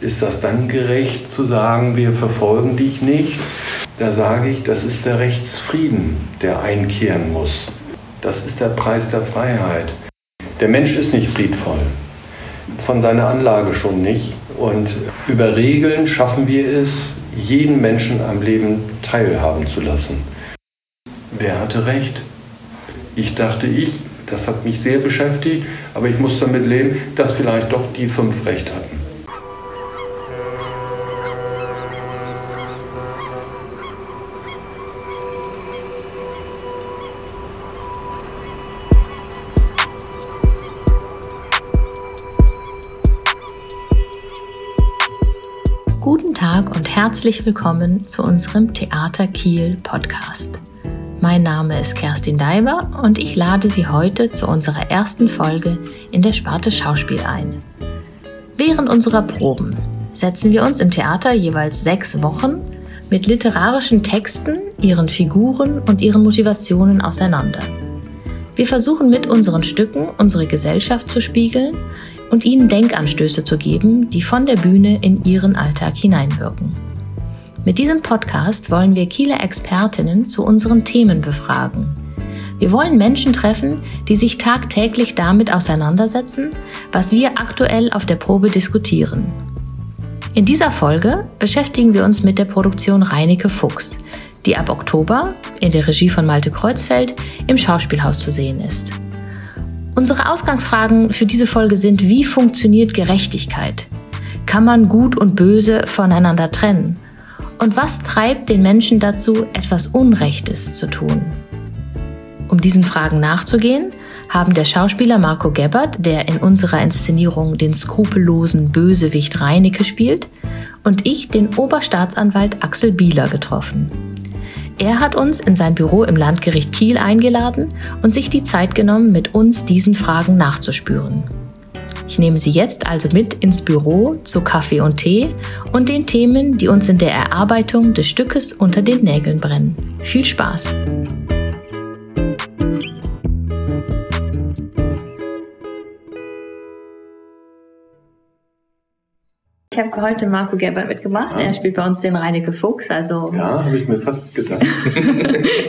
Ist das dann gerecht zu sagen, wir verfolgen dich nicht? Da sage ich, das ist der Rechtsfrieden, der einkehren muss. Das ist der Preis der Freiheit. Der Mensch ist nicht friedvoll, von seiner Anlage schon nicht. Und über Regeln schaffen wir es, jeden Menschen am Leben teilhaben zu lassen. Wer hatte recht? Ich dachte ich, das hat mich sehr beschäftigt, aber ich muss damit leben, dass vielleicht doch die fünf recht hatten. Herzlich willkommen zu unserem Theater Kiel Podcast. Mein Name ist Kerstin Daiber und ich lade Sie heute zu unserer ersten Folge in der Sparte Schauspiel ein. Während unserer Proben setzen wir uns im Theater jeweils sechs Wochen mit literarischen Texten, ihren Figuren und ihren Motivationen auseinander. Wir versuchen mit unseren Stücken unsere Gesellschaft zu spiegeln und ihnen Denkanstöße zu geben, die von der Bühne in ihren Alltag hineinwirken. Mit diesem Podcast wollen wir Kieler Expertinnen zu unseren Themen befragen. Wir wollen Menschen treffen, die sich tagtäglich damit auseinandersetzen, was wir aktuell auf der Probe diskutieren. In dieser Folge beschäftigen wir uns mit der Produktion Reineke Fuchs, die ab Oktober in der Regie von Malte Kreuzfeld im Schauspielhaus zu sehen ist. Unsere Ausgangsfragen für diese Folge sind, wie funktioniert Gerechtigkeit? Kann man Gut und Böse voneinander trennen? Und was treibt den Menschen dazu, etwas Unrechtes zu tun? Um diesen Fragen nachzugehen, haben der Schauspieler Marco Gebbert, der in unserer Inszenierung den skrupellosen Bösewicht Reinecke spielt, und ich den Oberstaatsanwalt Axel Bieler getroffen. Er hat uns in sein Büro im Landgericht Kiel eingeladen und sich die Zeit genommen, mit uns diesen Fragen nachzuspüren. Ich nehme Sie jetzt also mit ins Büro zu Kaffee und Tee und den Themen, die uns in der Erarbeitung des Stückes unter den Nägeln brennen. Viel Spaß! Habe heute Marco Gerbert mitgebracht. Ja. Er spielt bei uns den Reinecke Fuchs. Also ja, habe ich mir fast gedacht.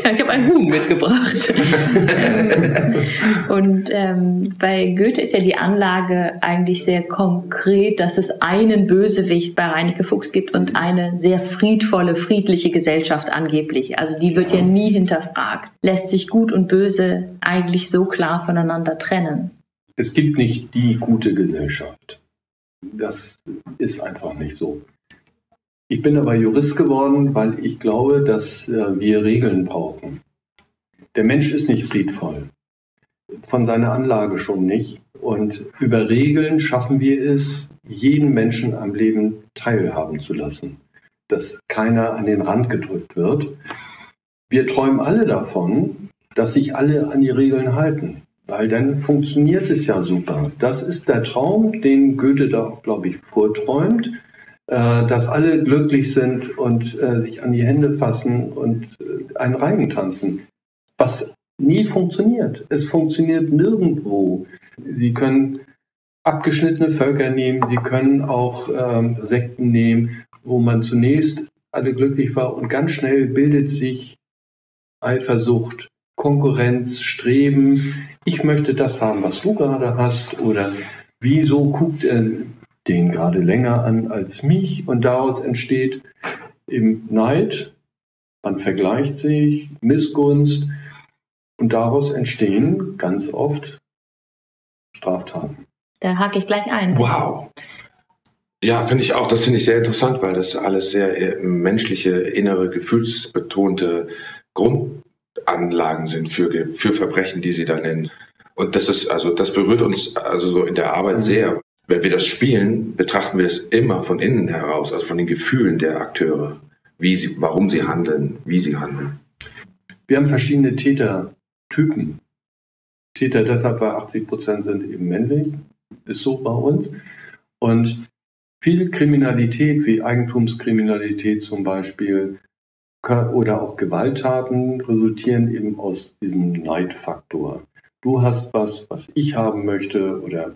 ja, ich habe einen Huhn mitgebracht. und ähm, bei Goethe ist ja die Anlage eigentlich sehr konkret, dass es einen Bösewicht bei Reinecke Fuchs gibt und eine sehr friedvolle, friedliche Gesellschaft angeblich. Also die wird ja nie hinterfragt. Lässt sich Gut und Böse eigentlich so klar voneinander trennen? Es gibt nicht die gute Gesellschaft. Das ist einfach nicht so. Ich bin aber Jurist geworden, weil ich glaube, dass äh, wir Regeln brauchen. Der Mensch ist nicht friedvoll. Von seiner Anlage schon nicht. Und über Regeln schaffen wir es, jeden Menschen am Leben teilhaben zu lassen. Dass keiner an den Rand gedrückt wird. Wir träumen alle davon, dass sich alle an die Regeln halten weil dann funktioniert es ja super. Das ist der Traum, den Goethe da auch, glaube ich, vorträumt, äh, dass alle glücklich sind und äh, sich an die Hände fassen und äh, einen Reigen tanzen. Was nie funktioniert. Es funktioniert nirgendwo. Sie können abgeschnittene Völker nehmen, Sie können auch ähm, Sekten nehmen, wo man zunächst alle glücklich war und ganz schnell bildet sich Eifersucht, Konkurrenz, Streben, ich möchte das haben, was du gerade hast, oder wieso guckt er den gerade länger an als mich und daraus entsteht eben Neid, man vergleicht sich, Missgunst und daraus entstehen ganz oft Straftaten. Da hake ich gleich ein. Wow. Ja, finde ich auch. Das finde ich sehr interessant, weil das alles sehr äh, menschliche, innere, gefühlsbetonte Grund, Anlagen sind für, für Verbrechen, die sie da nennen. Und das ist, also das berührt uns also so in der Arbeit mhm. sehr. Wenn wir das spielen, betrachten wir es immer von innen heraus, also von den Gefühlen der Akteure, wie sie, warum sie handeln, wie sie handeln. Wir haben verschiedene Tätertypen. Täter deshalb, weil 80 Prozent sind eben männlich, ist so bei uns. Und viel Kriminalität, wie Eigentumskriminalität zum Beispiel, oder auch Gewalttaten resultieren eben aus diesem Neidfaktor. Du hast was, was ich haben möchte oder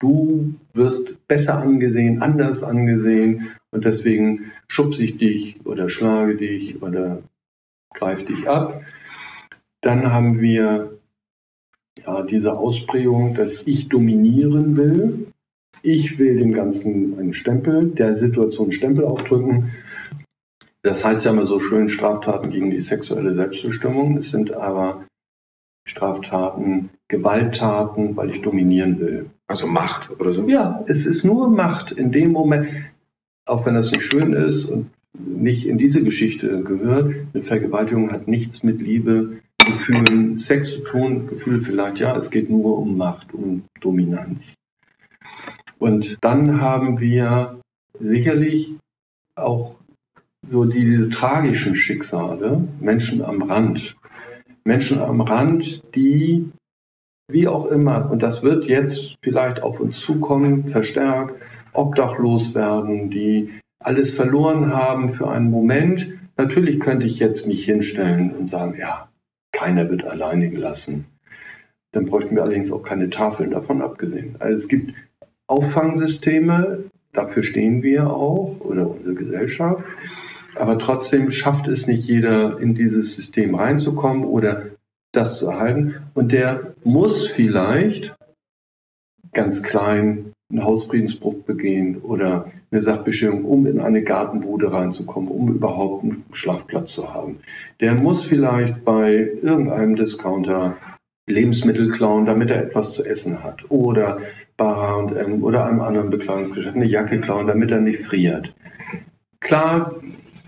Du wirst besser angesehen, anders angesehen und deswegen schubse ich dich oder schlage dich oder greife dich ab. Dann haben wir ja, diese Ausprägung, dass ich dominieren will. Ich will dem Ganzen einen Stempel, der Situation Stempel aufdrücken. Das heißt ja immer so schön Straftaten gegen die sexuelle Selbstbestimmung. Es sind aber Straftaten, Gewalttaten, weil ich dominieren will. Also Macht oder so? Ja, es ist nur Macht in dem Moment, auch wenn das nicht schön ist und nicht in diese Geschichte gehört. Eine Vergewaltigung hat nichts mit Liebe, Gefühlen, Sex zu tun. Gefühle vielleicht ja, es geht nur um Macht, um Dominanz. Und dann haben wir sicherlich auch so diese tragischen Schicksale, Menschen am Rand. Menschen am Rand, die, wie auch immer, und das wird jetzt vielleicht auf uns zukommen, verstärkt, obdachlos werden, die alles verloren haben für einen Moment. Natürlich könnte ich jetzt mich hinstellen und sagen, ja, keiner wird alleine gelassen. Dann bräuchten wir allerdings auch keine Tafeln davon abgesehen. Also es gibt Auffangsysteme, dafür stehen wir auch oder unsere Gesellschaft. Aber trotzdem schafft es nicht jeder, in dieses System reinzukommen oder das zu erhalten. Und der muss vielleicht ganz klein einen Hausfriedensbruch begehen oder eine Sachbestimmung, um in eine Gartenbude reinzukommen, um überhaupt einen Schlafplatz zu haben. Der muss vielleicht bei irgendeinem Discounter Lebensmittel klauen, damit er etwas zu essen hat. Oder bei H&M oder einem anderen Bekleidungsgeschäft eine Jacke klauen, damit er nicht friert. Klar,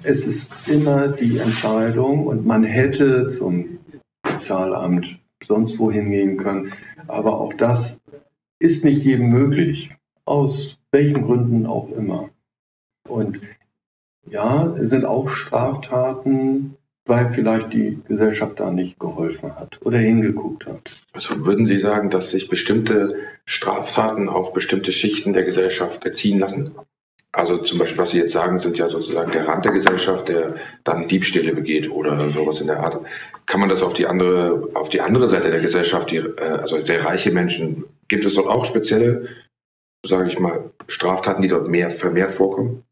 es ist immer die Entscheidung und man hätte zum Sozialamt sonst wohin gehen können, aber auch das ist nicht jedem möglich, aus welchen Gründen auch immer. Und ja, es sind auch Straftaten, weil vielleicht die Gesellschaft da nicht geholfen hat oder hingeguckt hat. Also würden Sie sagen, dass sich bestimmte Straftaten auf bestimmte Schichten der Gesellschaft erziehen lassen? Also zum Beispiel, was Sie jetzt sagen, sind ja sozusagen der Rand der Gesellschaft, der dann Diebstähle begeht oder sowas in der Art. Kann man das auf die andere, auf die andere Seite der Gesellschaft, die, äh, also sehr reiche Menschen, gibt es dort auch spezielle, sage ich mal, Straftaten, die dort mehr vermehrt vorkommen?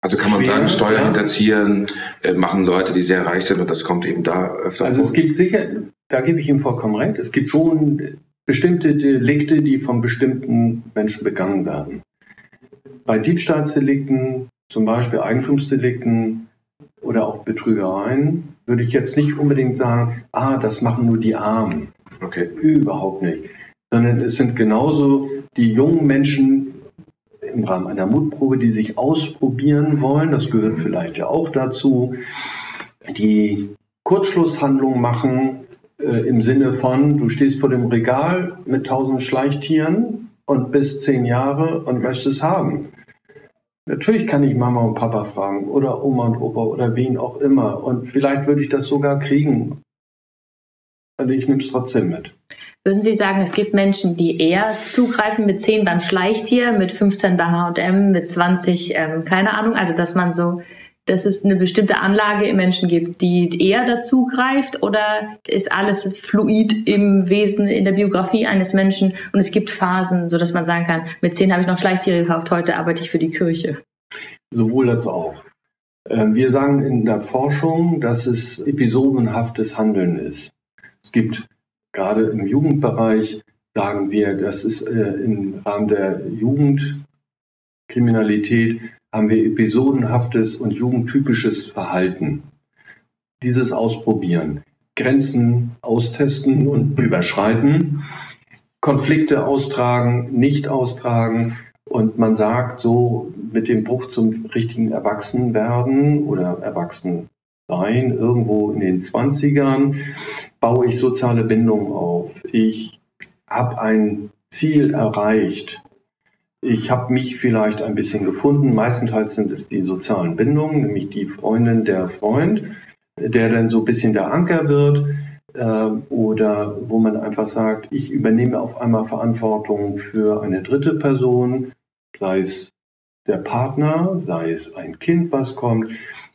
Also kann man Schwer, sagen, Steuern hinterziehen äh, machen Leute, die sehr reich sind und das kommt eben da öfter also vor? Also es gibt sicher, da gebe ich Ihnen vollkommen recht, es gibt schon bestimmte Delikte, die von bestimmten Menschen begangen werden bei Diebstahlsdelikten, zum Beispiel Eigentumsdelikten oder auch Betrügereien, würde ich jetzt nicht unbedingt sagen, ah, das machen nur die Armen. Okay. Überhaupt nicht. Sondern es sind genauso die jungen Menschen im Rahmen einer Mutprobe, die sich ausprobieren wollen, das gehört vielleicht ja auch dazu, die Kurzschlusshandlung machen äh, im Sinne von, du stehst vor dem Regal mit tausend Schleichtieren und bist zehn Jahre und möchtest es haben. Natürlich kann ich Mama und Papa fragen oder Oma und Opa oder wen auch immer. Und vielleicht würde ich das sogar kriegen. Also ich nehme es trotzdem mit. Würden Sie sagen, es gibt Menschen, die eher zugreifen mit 10 beim Schleichtier, mit 15 bei H&M, mit 20, ähm, keine Ahnung, also dass man so dass es eine bestimmte Anlage im Menschen gibt, die eher dazu greift oder ist alles fluid im Wesen, in der Biografie eines Menschen und es gibt Phasen, sodass man sagen kann, mit zehn habe ich noch Schleichtiere gekauft, heute arbeite ich für die Kirche. Sowohl als auch. Ähm, wir sagen in der Forschung, dass es episodenhaftes Handeln ist. Es gibt gerade im Jugendbereich, sagen wir, dass es äh, im Rahmen der Jugendkriminalität haben wir episodenhaftes und jugendtypisches Verhalten. Dieses Ausprobieren, Grenzen austesten und überschreiten, Konflikte austragen, nicht austragen und man sagt so mit dem Bruch zum richtigen Erwachsenwerden oder Erwachsensein irgendwo in den 20ern baue ich soziale Bindungen auf. Ich habe ein Ziel erreicht ich habe mich vielleicht ein bisschen gefunden. Meistenteils sind es die sozialen Bindungen, nämlich die Freundin, der Freund, der dann so ein bisschen der Anker wird. Äh, oder wo man einfach sagt, ich übernehme auf einmal Verantwortung für eine dritte Person, sei es der Partner, sei es ein Kind, was kommt,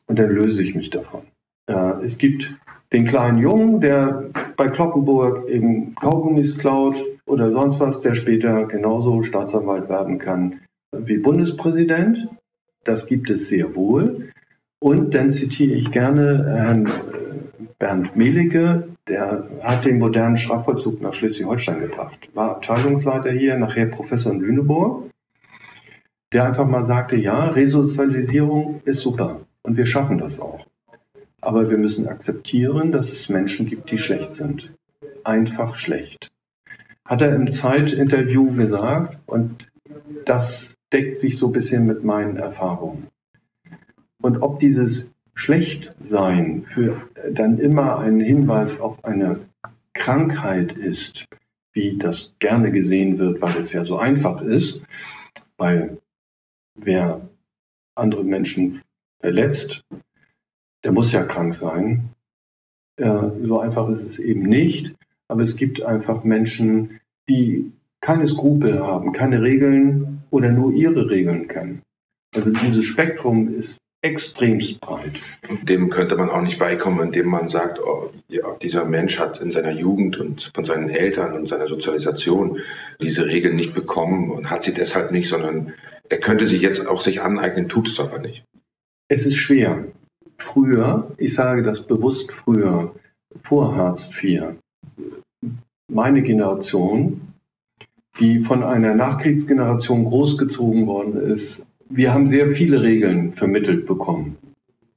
und dann löse ich mich davon. Äh, es gibt den kleinen Jungen, der bei Kloppenburg eben Kaugummis klaut, oder sonst was, der später genauso Staatsanwalt werden kann wie Bundespräsident. Das gibt es sehr wohl. Und dann zitiere ich gerne Herrn Bernd Melige, der hat den modernen Strafvollzug nach Schleswig-Holstein gebracht. War Abteilungsleiter hier, nachher Professor in Lüneburg, der einfach mal sagte, ja, Resozialisierung ist super und wir schaffen das auch. Aber wir müssen akzeptieren, dass es Menschen gibt, die schlecht sind. Einfach schlecht. Hat er im Zeitinterview gesagt und das deckt sich so ein bisschen mit meinen Erfahrungen. Und ob dieses Schlechtsein für dann immer ein Hinweis auf eine Krankheit ist, wie das gerne gesehen wird, weil es ja so einfach ist, weil wer andere Menschen verletzt, der muss ja krank sein. So einfach ist es eben nicht, aber es gibt einfach Menschen, die keine Skrupel haben, keine Regeln oder nur ihre Regeln kennen. Also dieses Spektrum ist extremst breit. Dem könnte man auch nicht beikommen, indem man sagt, oh, ja, dieser Mensch hat in seiner Jugend und von seinen Eltern und seiner Sozialisation diese Regeln nicht bekommen und hat sie deshalb nicht, sondern er könnte sie jetzt auch sich aneignen, tut es aber nicht. Es ist schwer. Früher, ich sage das bewusst früher, vor Hartz IV, meine Generation, die von einer Nachkriegsgeneration großgezogen worden ist, wir haben sehr viele Regeln vermittelt bekommen.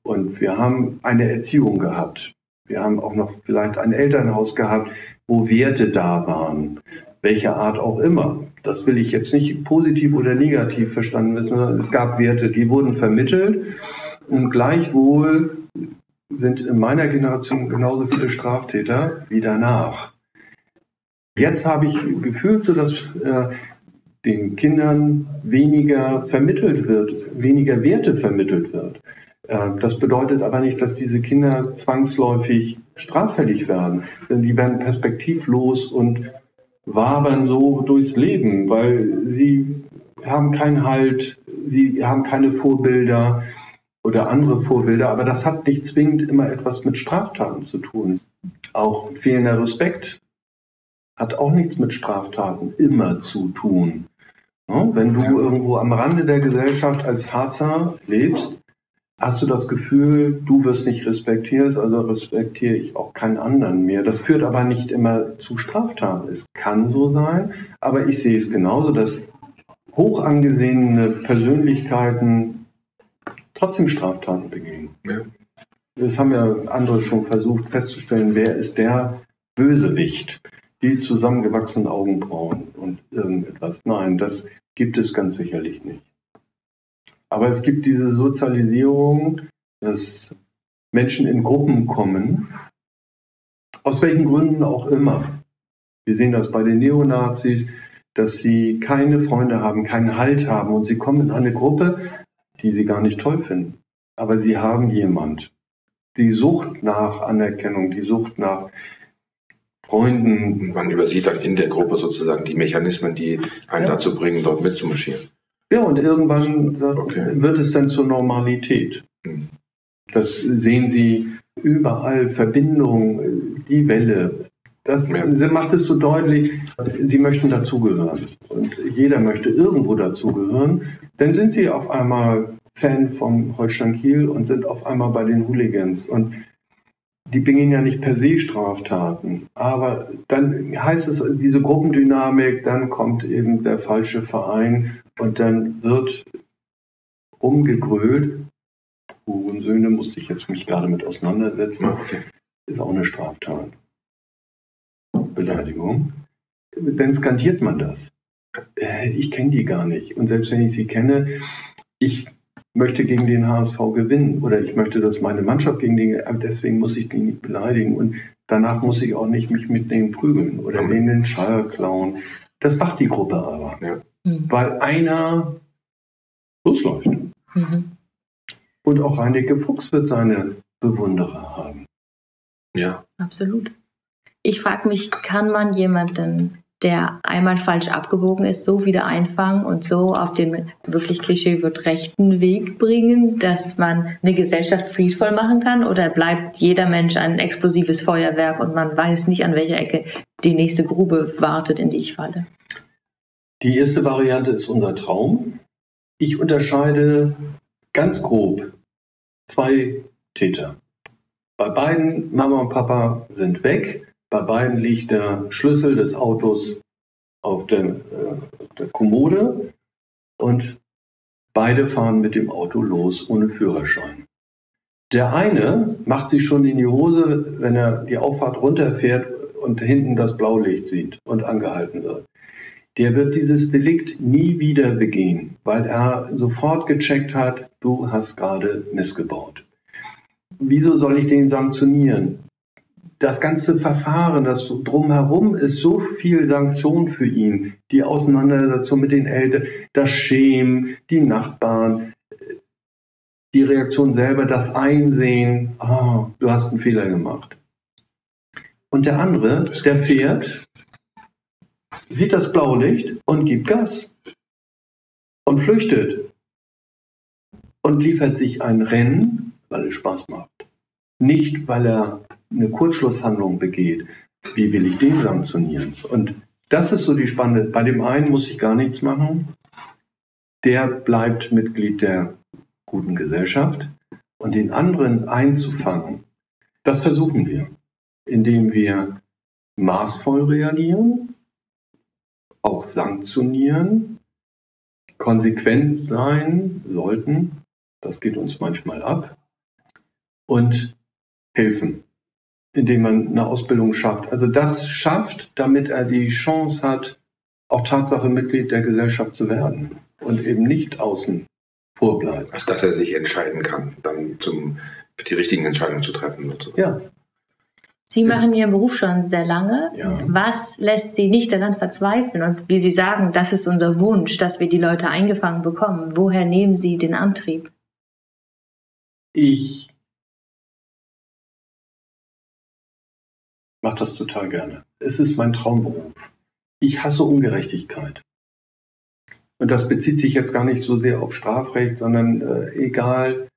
Und wir haben eine Erziehung gehabt. Wir haben auch noch vielleicht ein Elternhaus gehabt, wo Werte da waren. Welcher Art auch immer. Das will ich jetzt nicht positiv oder negativ verstanden wissen, sondern es gab Werte, die wurden vermittelt. Und gleichwohl sind in meiner Generation genauso viele Straftäter wie danach. Jetzt habe ich gefühlt, so dass äh, den Kindern weniger vermittelt wird, weniger Werte vermittelt wird. Äh, das bedeutet aber nicht, dass diese Kinder zwangsläufig straffällig werden, denn die werden perspektivlos und wabern so durchs Leben, weil sie haben keinen Halt, sie haben keine Vorbilder oder andere Vorbilder, aber das hat nicht zwingend immer etwas mit Straftaten zu tun. Auch fehlender Respekt hat auch nichts mit Straftaten immer zu tun. Wenn du irgendwo am Rande der Gesellschaft als Harzer lebst, hast du das Gefühl, du wirst nicht respektiert, also respektiere ich auch keinen anderen mehr. Das führt aber nicht immer zu Straftaten. Es kann so sein, aber ich sehe es genauso, dass hoch angesehene Persönlichkeiten trotzdem Straftaten begehen. Ja. Das haben ja andere schon versucht festzustellen, wer ist der Bösewicht die zusammengewachsenen Augenbrauen und irgendetwas. Nein, das gibt es ganz sicherlich nicht. Aber es gibt diese Sozialisierung, dass Menschen in Gruppen kommen, aus welchen Gründen auch immer. Wir sehen das bei den Neonazis, dass sie keine Freunde haben, keinen Halt haben und sie kommen in eine Gruppe, die sie gar nicht toll finden. Aber sie haben jemand. Die Sucht nach Anerkennung, die Sucht nach Freunden. Man übersieht dann in der Gruppe sozusagen die Mechanismen, die einen ja. dazu bringen, dort mitzumarschieren. Ja, und irgendwann okay. wird es dann zur Normalität. Hm. Das sehen Sie überall, Verbindung, die Welle. Das ja. macht es so deutlich, Sie möchten dazugehören. Und jeder möchte irgendwo dazugehören. Dann sind Sie auf einmal Fan vom Holstein Kiel und sind auf einmal bei den Hooligans. Und die begehen ja nicht per se Straftaten. Aber dann heißt es diese Gruppendynamik, dann kommt eben der falsche Verein und dann wird umgegrölt. Hurensöhne musste ich jetzt mich gerade mit auseinandersetzen. Okay. Ist auch eine Straftat. Beleidigung. Dann skandiert man das. Äh, ich kenne die gar nicht. Und selbst wenn ich sie kenne, ich möchte gegen den HSV gewinnen oder ich möchte, dass meine Mannschaft gegen den, deswegen muss ich die nicht beleidigen und danach muss ich auch nicht mich mit denen prügeln oder denen den Schall klauen. Das macht die Gruppe aber, ja. mhm. weil einer losläuft. Mhm. Und auch Reinecke Fuchs wird seine Bewunderer haben. Ja. Absolut. Ich frage mich, kann man jemanden der einmal falsch abgebogen ist, so wieder einfangen und so auf den wirklich klischee wird rechten Weg bringen, dass man eine Gesellschaft friedvoll machen kann? Oder bleibt jeder Mensch ein explosives Feuerwerk und man weiß nicht, an welcher Ecke die nächste Grube wartet, in die ich falle? Die erste Variante ist unser Traum. Ich unterscheide ganz grob zwei Täter. Bei beiden Mama und Papa sind weg. Bei beiden liegt der Schlüssel des Autos auf der, äh, der Kommode und beide fahren mit dem Auto los ohne Führerschein. Der eine macht sich schon in die Hose, wenn er die Auffahrt runterfährt und hinten das Blaulicht sieht und angehalten wird. Der wird dieses Delikt nie wieder begehen, weil er sofort gecheckt hat, du hast gerade missgebaut. Wieso soll ich den sanktionieren? Das ganze Verfahren, das drumherum ist so viel Sanktion für ihn. Die Auseinandersetzung mit den Eltern, das Schämen, die Nachbarn, die Reaktion selber, das Einsehen, oh, du hast einen Fehler gemacht. Und der andere, der fährt, sieht das Blaulicht und gibt Gas und flüchtet und liefert sich ein Rennen, weil es Spaß macht. Nicht, weil er eine Kurzschlusshandlung begeht. Wie will ich den sanktionieren? Und das ist so die spannende. Bei dem einen muss ich gar nichts machen. Der bleibt Mitglied der guten Gesellschaft. Und den anderen einzufangen, das versuchen wir, indem wir maßvoll reagieren, auch sanktionieren, konsequent sein sollten, das geht uns manchmal ab, und helfen, indem man eine Ausbildung schafft. Also das schafft, damit er die Chance hat, auch Tatsache Mitglied der Gesellschaft zu werden und eben nicht außen vorbleibt. Also dass er sich entscheiden kann, dann zum, die richtigen Entscheidungen zu treffen. Ja, Sie machen Ihren Beruf schon sehr lange. Ja. Was lässt Sie nicht daran verzweifeln? Und wie Sie sagen, das ist unser Wunsch, dass wir die Leute eingefangen bekommen. Woher nehmen Sie den Antrieb? Ich mache das total gerne. Es ist mein Traumberuf. Ich hasse Ungerechtigkeit. Und das bezieht sich jetzt gar nicht so sehr auf Strafrecht, sondern äh, egal,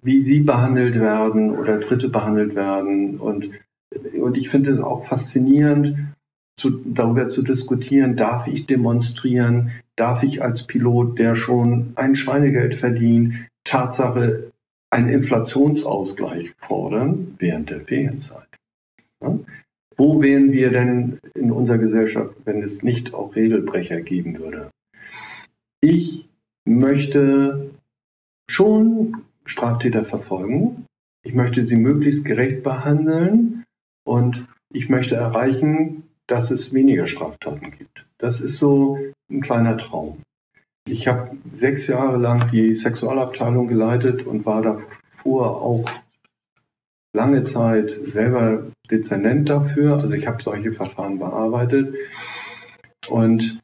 wie sie behandelt werden oder Dritte behandelt werden und und ich finde es auch faszinierend, zu, darüber zu diskutieren, darf ich demonstrieren, darf ich als Pilot, der schon ein Schweinegeld verdient, Tatsache einen Inflationsausgleich fordern während der Ferienzeit. Ja? Wo wären wir denn in unserer Gesellschaft, wenn es nicht auch Regelbrecher geben würde? Ich möchte schon Straftäter verfolgen. Ich möchte sie möglichst gerecht behandeln. Und ich möchte erreichen, dass es weniger Straftaten gibt. Das ist so ein kleiner Traum. Ich habe sechs Jahre lang die Sexualabteilung geleitet und war davor auch lange Zeit selber Dezernent dafür. Also ich habe solche Verfahren bearbeitet und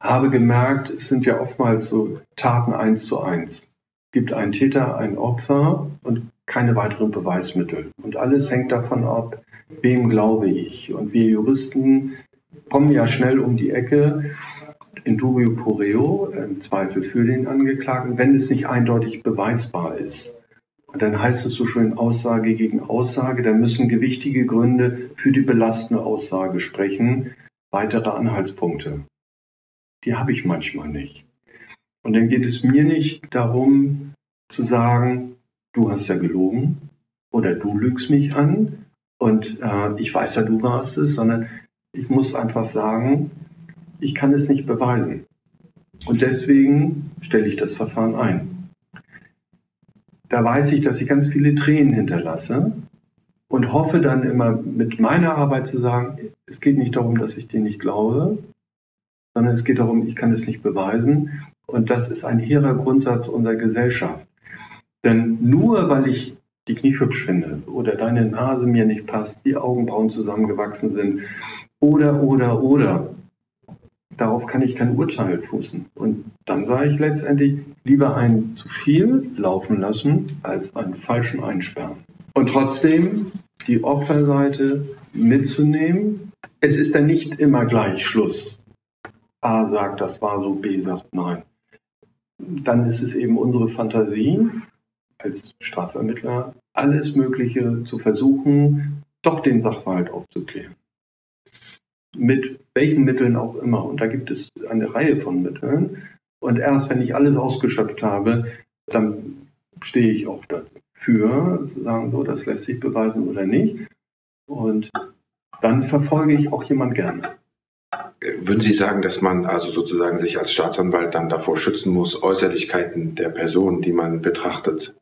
habe gemerkt, es sind ja oftmals so Taten eins zu eins. Es gibt einen Täter, ein Opfer und keine weiteren Beweismittel. Und alles hängt davon ab, wem glaube ich. Und wir Juristen kommen ja schnell um die Ecke in dubio pro reo, im Zweifel für den Angeklagten, wenn es nicht eindeutig beweisbar ist. Dann heißt es so schön Aussage gegen Aussage, da müssen gewichtige Gründe für die belastende Aussage sprechen, weitere Anhaltspunkte. Die habe ich manchmal nicht. Und dann geht es mir nicht darum zu sagen, du hast ja gelogen oder du lügst mich an und äh, ich weiß ja, du warst es, sondern ich muss einfach sagen, ich kann es nicht beweisen. Und deswegen stelle ich das Verfahren ein. Da weiß ich, dass ich ganz viele Tränen hinterlasse und hoffe dann immer mit meiner Arbeit zu sagen, es geht nicht darum, dass ich dir nicht glaube, sondern es geht darum, ich kann es nicht beweisen. Und das ist ein hehrer Grundsatz unserer Gesellschaft. Denn nur weil ich dich nicht hübsch finde oder deine Nase mir nicht passt, die Augenbrauen zusammengewachsen sind oder, oder, oder, darauf kann ich kein Urteil fußen. Und dann sage ich letztendlich, lieber ein zu viel laufen lassen, als einen falschen einsperren. Und trotzdem die Opferseite mitzunehmen. Es ist dann nicht immer gleich Schluss. A sagt, das war so, B sagt nein. Dann ist es eben unsere Fantasie, als Strafvermittler alles Mögliche zu versuchen, doch den Sachverhalt aufzuklären. Mit welchen Mitteln auch immer. Und da gibt es eine Reihe von Mitteln. Und erst wenn ich alles ausgeschöpft habe, dann stehe ich auch dafür, sagen so, das lässt sich beweisen oder nicht. Und dann verfolge ich auch jemand gerne. Würden Sie sagen, dass man also sozusagen sich als Staatsanwalt dann davor schützen muss, Äußerlichkeiten der Person, die man betrachtet,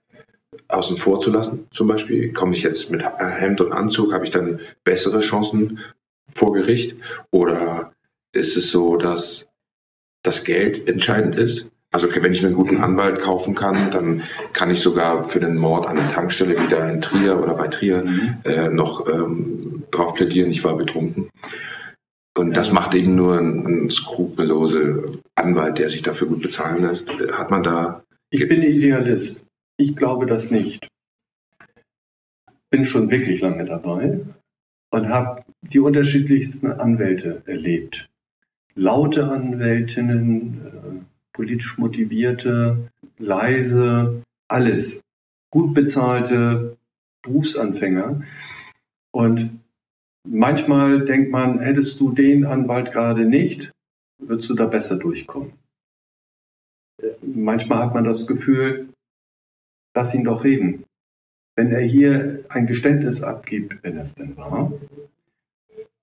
außen vor zu lassen? Zum Beispiel, komme ich jetzt mit Hemd und Anzug, habe ich dann bessere Chancen vor Gericht? Oder ist es so, dass das Geld entscheidend ist? Also wenn ich einen guten Anwalt kaufen kann, dann kann ich sogar für den Mord an der Tankstelle wieder in Trier oder bei Trier mhm. äh, noch ähm, drauf plädieren, ich war betrunken. Und das macht eben nur ein, ein skrupelloser Anwalt, der sich dafür gut bezahlen lässt. Hat man da. Ich bin Idealist. Ich glaube das nicht. Bin schon wirklich lange dabei und habe die unterschiedlichsten Anwälte erlebt. Laute Anwältinnen, äh, politisch motivierte, leise, alles. Gut bezahlte Berufsanfänger. Und manchmal denkt man, hättest du den Anwalt gerade nicht, würdest du da besser durchkommen. Manchmal hat man das Gefühl, lass ihn doch reden. Wenn er hier ein Geständnis abgibt, wenn es denn war,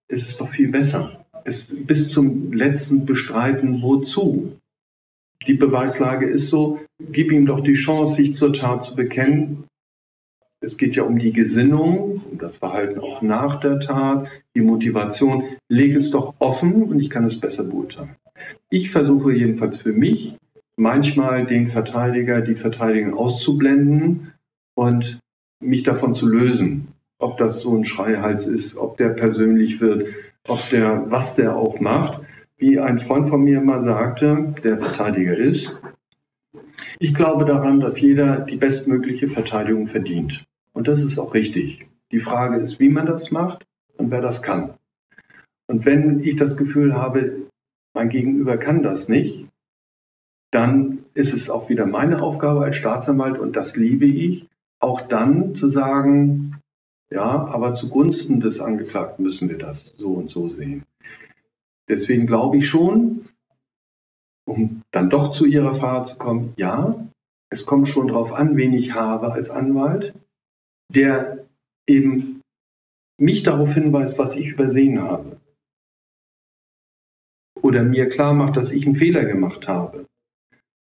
ist es doch viel besser. Es bis zum letzten bestreiten, wozu? die Beweislage ist so, gib ihm doch die Chance, sich zur Tat zu bekennen. Es geht ja um die Gesinnung, um das Verhalten auch nach der Tat, die Motivation. Leg es doch offen und ich kann es besser beurteilen. Ich versuche jedenfalls für mich, manchmal den Verteidiger, die Verteidigung auszublenden und mich davon zu lösen. Ob das so ein Schreihals ist, ob der persönlich wird, ob der, was der auch macht wie ein Freund von mir mal sagte, der Verteidiger ist, ich glaube daran, dass jeder die bestmögliche Verteidigung verdient. Und das ist auch richtig. Die Frage ist, wie man das macht und wer das kann. Und wenn ich das Gefühl habe, mein Gegenüber kann das nicht, dann ist es auch wieder meine Aufgabe als Staatsanwalt, und das liebe ich, auch dann zu sagen, ja, aber zugunsten des Angeklagten müssen wir das so und so sehen. Deswegen glaube ich schon, um dann doch zu Ihrer Frage zu kommen, ja, es kommt schon darauf an, wen ich habe als Anwalt, der eben mich darauf hinweist, was ich übersehen habe. Oder mir klar macht, dass ich einen Fehler gemacht habe.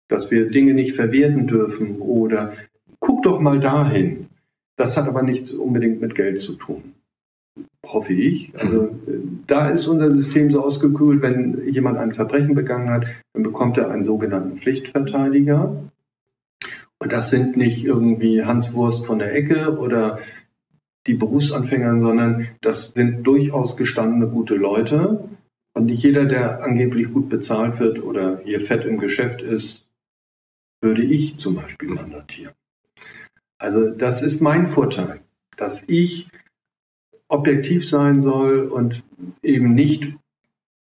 Dass wir Dinge nicht verwerten dürfen oder guck doch mal dahin. Das hat aber nichts unbedingt mit Geld zu tun hoffe ich. Also da ist unser System so ausgekühlt, wenn jemand ein Verbrechen begangen hat, dann bekommt er einen sogenannten Pflichtverteidiger. Und das sind nicht irgendwie Hans Wurst von der Ecke oder die Berufsanfänger, sondern das sind durchaus gestandene gute Leute. Und nicht jeder, der angeblich gut bezahlt wird oder hier fett im Geschäft ist, würde ich zum Beispiel mandatieren. Also das ist mein Vorteil, dass ich objektiv sein soll und eben nicht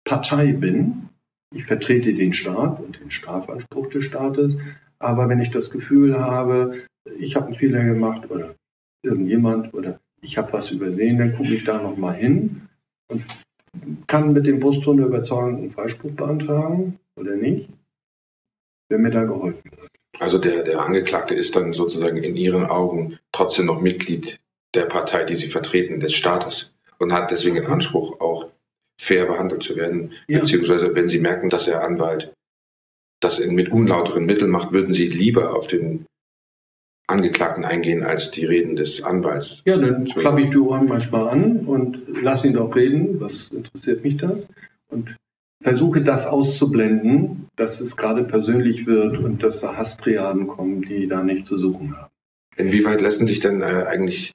Partei bin. Ich vertrete den Staat und den Strafanspruch des Staates. Aber wenn ich das Gefühl habe, ich habe einen Fehler gemacht oder irgendjemand oder ich habe was übersehen, dann gucke ich da nochmal hin und kann mit dem Brustton überzeugend einen Freispruch beantragen oder nicht, wenn mir da geholfen wird. Also der, der Angeklagte ist dann sozusagen in Ihren Augen trotzdem noch Mitglied der Partei, die sie vertreten, des Staates und hat deswegen den Anspruch, auch fair behandelt zu werden. Ja. Beziehungsweise, wenn sie merken, dass der Anwalt das in, mit unlauteren Mitteln macht, würden sie lieber auf den Angeklagten eingehen als die Reden des Anwalts. Ja, dann klappe ich Ohren manchmal an und lasse ihn doch reden. Was interessiert mich das? Und versuche das auszublenden, dass es gerade persönlich wird und dass da Hasstriaden kommen, die da nicht zu suchen haben. Inwieweit lassen sich denn äh, eigentlich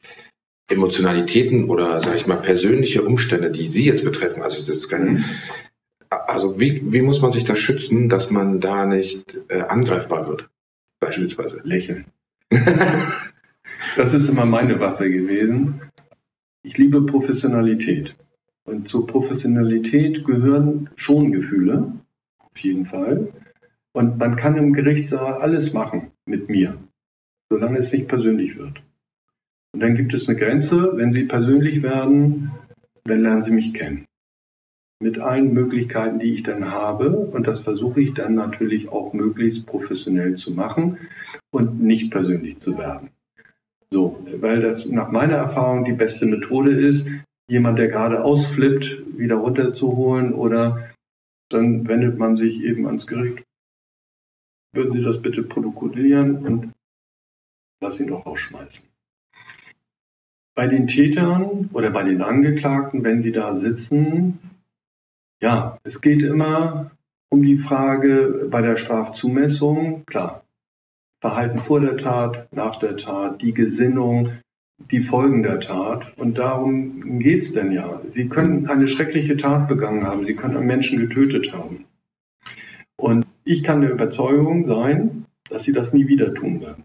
Emotionalitäten oder, sage ich mal, persönliche Umstände, die Sie jetzt betreffen, also das kann, mhm. also wie, wie muss man sich da schützen, dass man da nicht äh, angreifbar wird, beispielsweise? Lächeln. das ist immer meine Waffe gewesen. Ich liebe Professionalität. Und zur Professionalität gehören schon Gefühle, auf jeden Fall. Und man kann im Gerichtssaal alles machen mit mir, solange es nicht persönlich wird. Und dann gibt es eine Grenze, wenn Sie persönlich werden, dann lernen Sie mich kennen. mit allen Möglichkeiten, die ich dann habe. Und das versuche ich dann natürlich auch möglichst professionell zu machen und nicht persönlich zu werden. So, weil das nach meiner Erfahrung die beste Methode ist, jemand, der gerade ausflippt, wieder runterzuholen oder dann wendet man sich eben ans Gericht. Würden Sie das bitte protokollieren und lass ihn doch rausschmeißen. Bei den Tätern oder bei den Angeklagten, wenn sie da sitzen, ja, es geht immer um die Frage bei der Strafzumessung, klar, Verhalten vor der Tat, nach der Tat, die Gesinnung, die Folgen der Tat. Und darum geht es denn ja. Sie können eine schreckliche Tat begangen haben, Sie können einen Menschen getötet haben. Und ich kann der Überzeugung sein, dass Sie das nie wieder tun werden.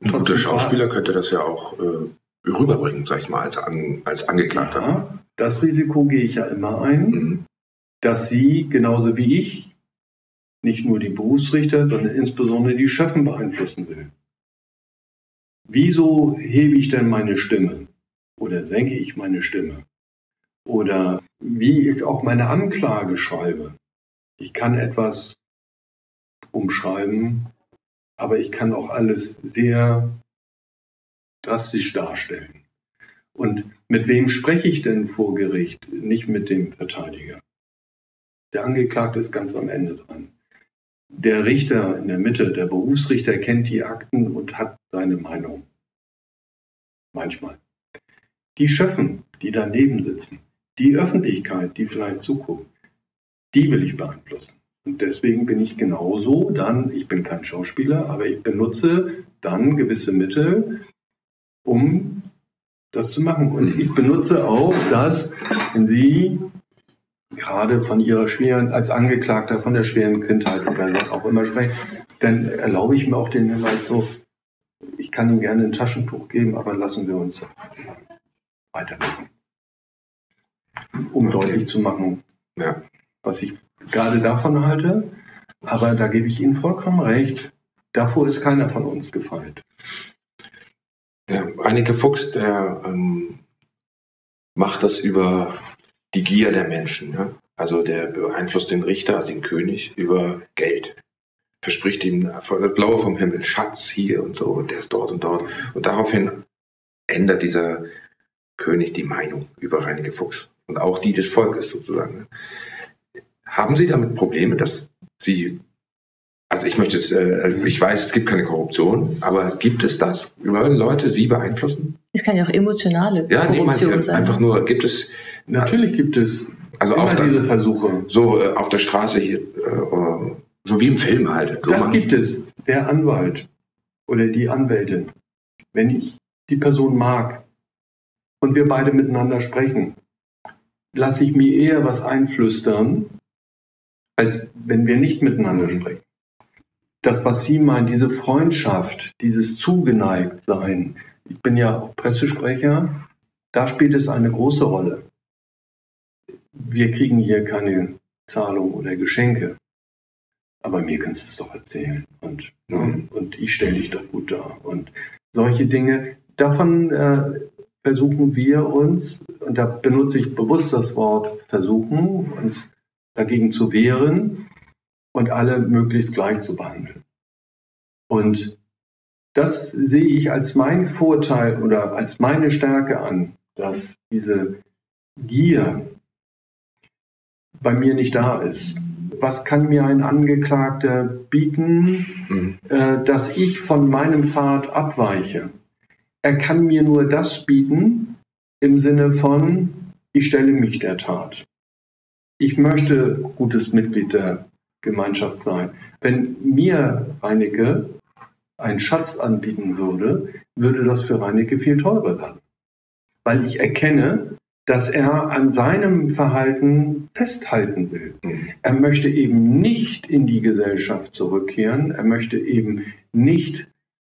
Ein guter Schauspieler könnte das ja auch äh, rüberbringen, sag ich mal, als, An als Angeklagter. Ja, das Risiko gehe ich ja immer ein, mhm. dass Sie genauso wie ich nicht nur die Berufsrichter, sondern insbesondere die Schöffen beeinflussen will. Wieso hebe ich denn meine Stimme? Oder senke ich meine Stimme? Oder wie ich auch meine Anklage schreibe. Ich kann etwas umschreiben, aber ich kann auch alles sehr drastisch darstellen. Und mit wem spreche ich denn vor Gericht? Nicht mit dem Verteidiger. Der Angeklagte ist ganz am Ende dran. Der Richter in der Mitte, der Berufsrichter kennt die Akten und hat seine Meinung. Manchmal. Die Schöffen, die daneben sitzen, die Öffentlichkeit, die vielleicht zuguckt, die will ich beeinflussen. Und deswegen bin ich genauso dann, ich bin kein Schauspieler, aber ich benutze dann gewisse Mittel, um das zu machen. Und ich benutze auch das, wenn Sie gerade von Ihrer schweren, als Angeklagter von der schweren Kindheit oder was auch immer sprechen, dann erlaube ich mir auch den Hinweis so, ich kann Ihnen gerne ein Taschentuch geben, aber lassen wir uns weitermachen. Um deutlich zu machen, ja. was ich gerade davon halte. Aber da gebe ich Ihnen vollkommen recht. Davor ist keiner von uns gefeit. Ja, Einige Fuchs, der ähm, macht das über die Gier der Menschen. Ja? Also der beeinflusst den Richter, also den König, über Geld. Verspricht ihm das Blaue vom Himmel, Schatz hier und so, und der ist dort und dort. Und daraufhin ändert dieser König die Meinung über Reinige Fuchs. Und auch die des Volkes sozusagen. Haben Sie damit Probleme, dass Sie also ich möchte es, äh, ich weiß, es gibt keine Korruption, aber gibt es das? Wollen Leute sie beeinflussen? Es kann ja auch emotionale ja, Korruption nee, sein. Einfach nur, gibt es. Natürlich gibt es also immer auch diese Versuche. So äh, auf der Straße hier, äh, so wie im Film halt. So das machen. gibt es. Der Anwalt oder die Anwältin, wenn ich die Person mag und wir beide miteinander sprechen, lasse ich mir eher was einflüstern, als wenn wir nicht miteinander sprechen das, was Sie meinen, diese Freundschaft, dieses Zugeneigtsein, ich bin ja auch Pressesprecher, da spielt es eine große Rolle. Wir kriegen hier keine Zahlung oder Geschenke, aber mir kannst du es doch erzählen und, mhm. und ich stelle dich doch gut dar und solche Dinge. Davon äh, versuchen wir uns, und da benutze ich bewusst das Wort versuchen, uns dagegen zu wehren, und alle möglichst gleich zu behandeln. Und das sehe ich als mein Vorteil oder als meine Stärke an, dass diese Gier bei mir nicht da ist. Was kann mir ein Angeklagter bieten, mhm. äh, dass ich von meinem Pfad abweiche? Er kann mir nur das bieten im Sinne von, ich stelle mich der Tat. Ich möchte gutes Mitglied der Gemeinschaft sein. Wenn mir Reinecke einen Schatz anbieten würde, würde das für Reinecke viel teurer werden. Weil ich erkenne, dass er an seinem Verhalten festhalten will. Er möchte eben nicht in die Gesellschaft zurückkehren, er möchte eben nicht,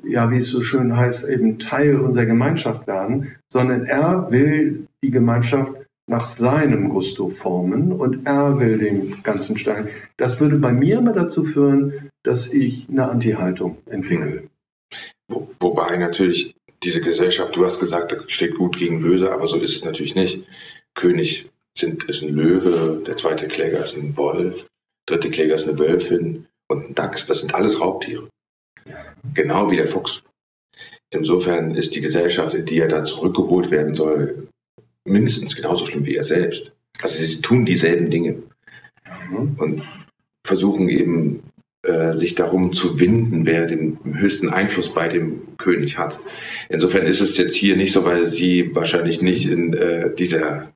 ja, wie es so schön heißt, eben Teil unserer Gemeinschaft werden, sondern er will die Gemeinschaft nach seinem Gusto formen und er will den ganzen Stein. Das würde bei mir immer dazu führen, dass ich eine Anti-Haltung entwickle. Wo, wobei natürlich diese Gesellschaft, du hast gesagt, da steht gut gegen böse, aber so ist es natürlich nicht. König sind, ist ein Löwe, der zweite Kläger ist ein Wolf, der dritte Kläger ist eine Wölfin und ein Dachs. Das sind alles Raubtiere. Genau wie der Fuchs. Insofern ist die Gesellschaft, in die er da zurückgeholt werden soll, mindestens genauso schlimm wie er selbst. Also sie tun dieselben Dinge mhm. und versuchen eben sich darum zu winden, wer den höchsten Einfluss bei dem König hat. Insofern ist es jetzt hier nicht so, weil sie wahrscheinlich nicht in äh, dieser